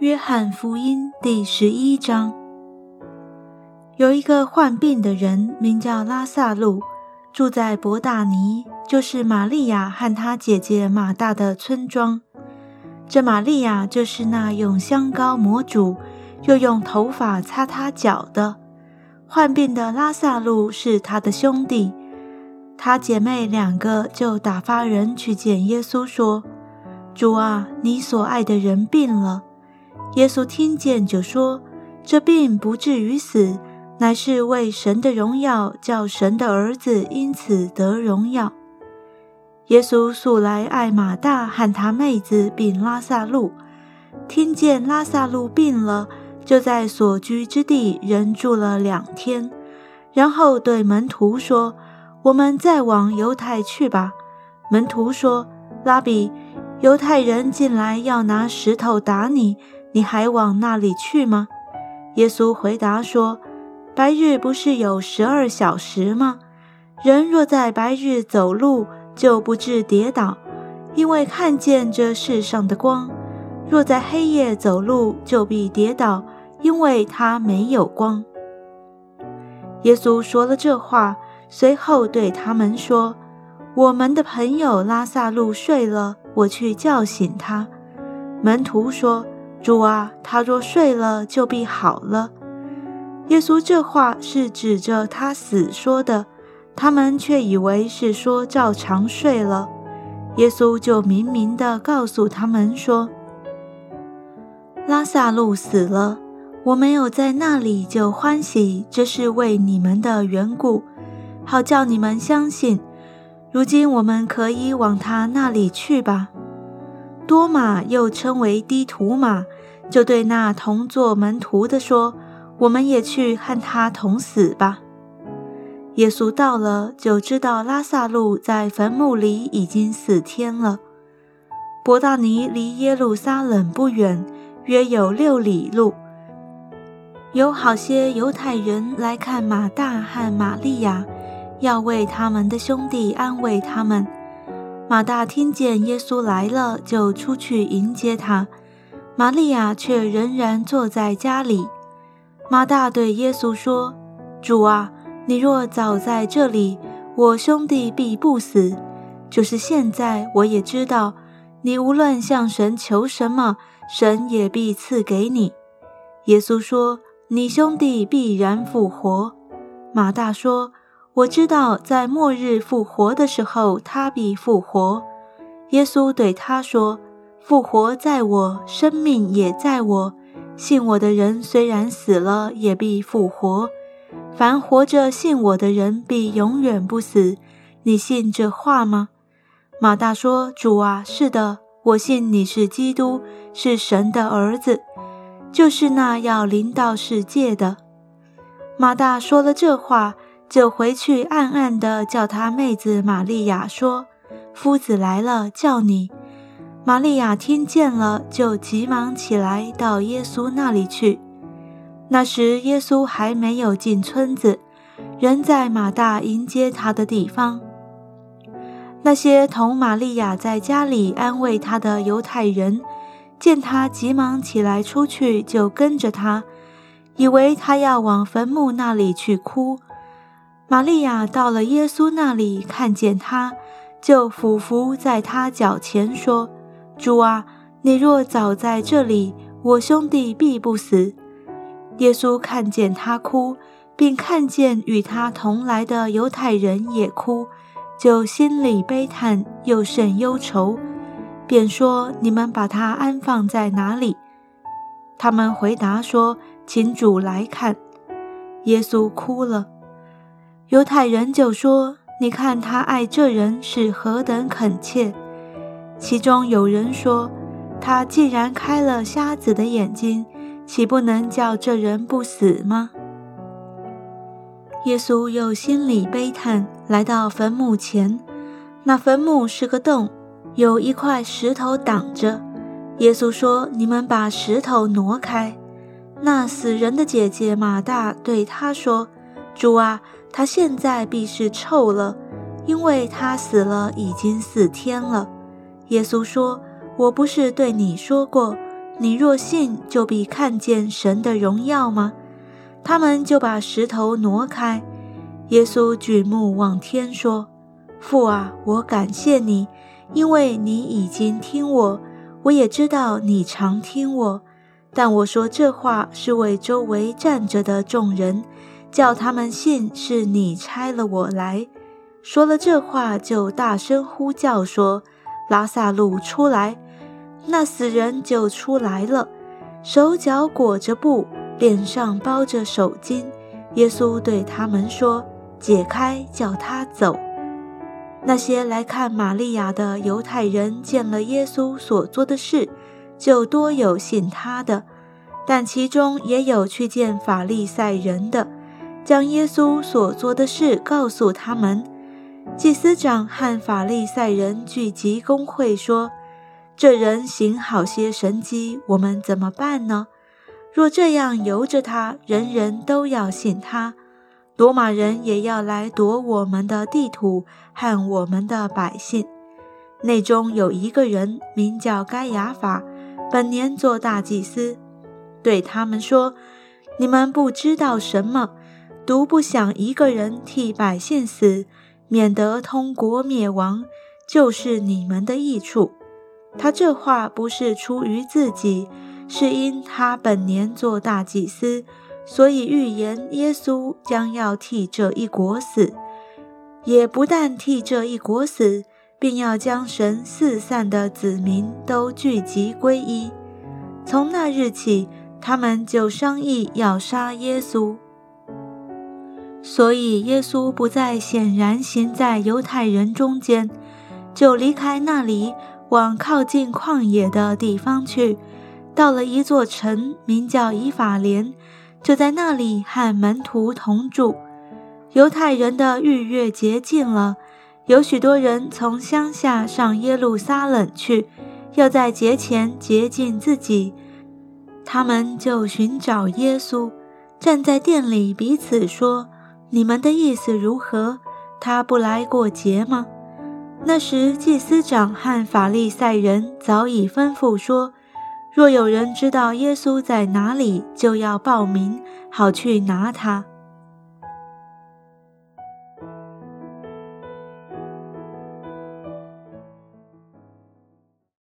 约翰福音第十一章，有一个患病的人，名叫拉萨路，住在伯大尼，就是玛利亚和她姐姐马大的村庄。这玛利亚就是那用香膏抹主，又用头发擦他脚的。患病的拉萨路是他的兄弟，他姐妹两个就打发人去见耶稣，说：“主啊，你所爱的人病了。”耶稣听见，就说：“这病不至于死，乃是为神的荣耀，叫神的儿子因此得荣耀。”耶稣素来爱马大和他妹子，并拉萨路。听见拉萨路病了，就在所居之地仍住了两天，然后对门徒说：“我们再往犹太去吧。”门徒说：“拉比，犹太人进来要拿石头打你。”你还往那里去吗？耶稣回答说：“白日不是有十二小时吗？人若在白日走路，就不致跌倒，因为看见这世上的光；若在黑夜走路，就必跌倒，因为他没有光。”耶稣说了这话，随后对他们说：“我们的朋友拉萨路睡了，我去叫醒他。”门徒说。主啊，他若睡了，就必好了。耶稣这话是指着他死说的，他们却以为是说照常睡了。耶稣就明明的告诉他们说：“拉萨路死了，我没有在那里就欢喜，这是为你们的缘故，好叫你们相信。如今我们可以往他那里去吧。”多马又称为低图马，就对那同做门徒的说：“我们也去和他同死吧。”耶稣到了，就知道拉萨路在坟墓里已经四天了。伯大尼离耶路撒冷不远，约有六里路。有好些犹太人来看马大和玛利亚，要为他们的兄弟安慰他们。马大听见耶稣来了，就出去迎接他。玛利亚却仍然坐在家里。马大对耶稣说：“主啊，你若早在这里，我兄弟必不死。就是现在，我也知道，你无论向神求什么，神也必赐给你。”耶稣说：“你兄弟必然复活。”马大说。我知道，在末日复活的时候，他必复活。耶稣对他说：“复活在我，生命也在我。信我的人，虽然死了，也必复活。凡活着信我的人，必永远不死。你信这话吗？”马大说：“主啊，是的，我信你是基督，是神的儿子，就是那要临到世界的。”马大说了这话。就回去暗暗地叫他妹子玛利亚说：“夫子来了，叫你。”玛利亚听见了，就急忙起来到耶稣那里去。那时耶稣还没有进村子，人在马大迎接他的地方。那些同玛利亚在家里安慰他的犹太人，见他急忙起来出去，就跟着他，以为他要往坟墓那里去哭。玛利亚到了耶稣那里，看见他，就俯伏在他脚前说：“主啊，你若早在这里，我兄弟必不死。”耶稣看见他哭，并看见与他同来的犹太人也哭，就心里悲叹，又甚忧愁，便说：“你们把他安放在哪里？”他们回答说：“请主来看。”耶稣哭了。犹太人就说：“你看他爱这人是何等恳切。”其中有人说：“他既然开了瞎子的眼睛，岂不能叫这人不死吗？”耶稣又心里悲叹，来到坟墓前，那坟墓是个洞，有一块石头挡着。耶稣说：“你们把石头挪开。”那死人的姐姐马大对他说：“主啊。”他现在必是臭了，因为他死了已经四天了。耶稣说：“我不是对你说过，你若信，就必看见神的荣耀吗？”他们就把石头挪开。耶稣举目望天说：“父啊，我感谢你，因为你已经听我。我也知道你常听我。但我说这话是为周围站着的众人，叫他们信是你差了我来。”说了这话，就大声呼叫说：“拉萨路出来！”那死人就出来了，手脚裹着布，脸上包着手巾。耶稣对他们说：“解开，叫他走。”那些来看玛利亚的犹太人见了耶稣所做的事，就多有信他的，但其中也有去见法利赛人的，将耶稣所做的事告诉他们。祭司长和法利赛人聚集公会，说：“这人行好些神迹，我们怎么办呢？若这样由着他，人人都要信他，罗马人也要来夺我们的地土和我们的百姓。”内中有一个人名叫该亚法，本年做大祭司，对他们说：“你们不知道什么，独不想一个人替百姓死。”免得通国灭亡，就是你们的益处。他这话不是出于自己，是因他本年做大祭司，所以预言耶稣将要替这一国死，也不但替这一国死，并要将神四散的子民都聚集归一。从那日起，他们就商议要杀耶稣。所以，耶稣不再显然行在犹太人中间，就离开那里，往靠近旷野的地方去。到了一座城，名叫以法莲，就在那里和门徒同住。犹太人的逾越节近了，有许多人从乡下上耶路撒冷去，要在节前洁净自己。他们就寻找耶稣，站在店里彼此说。你们的意思如何？他不来过节吗？那时祭司长和法利赛人早已吩咐说：若有人知道耶稣在哪里，就要报名，好去拿他。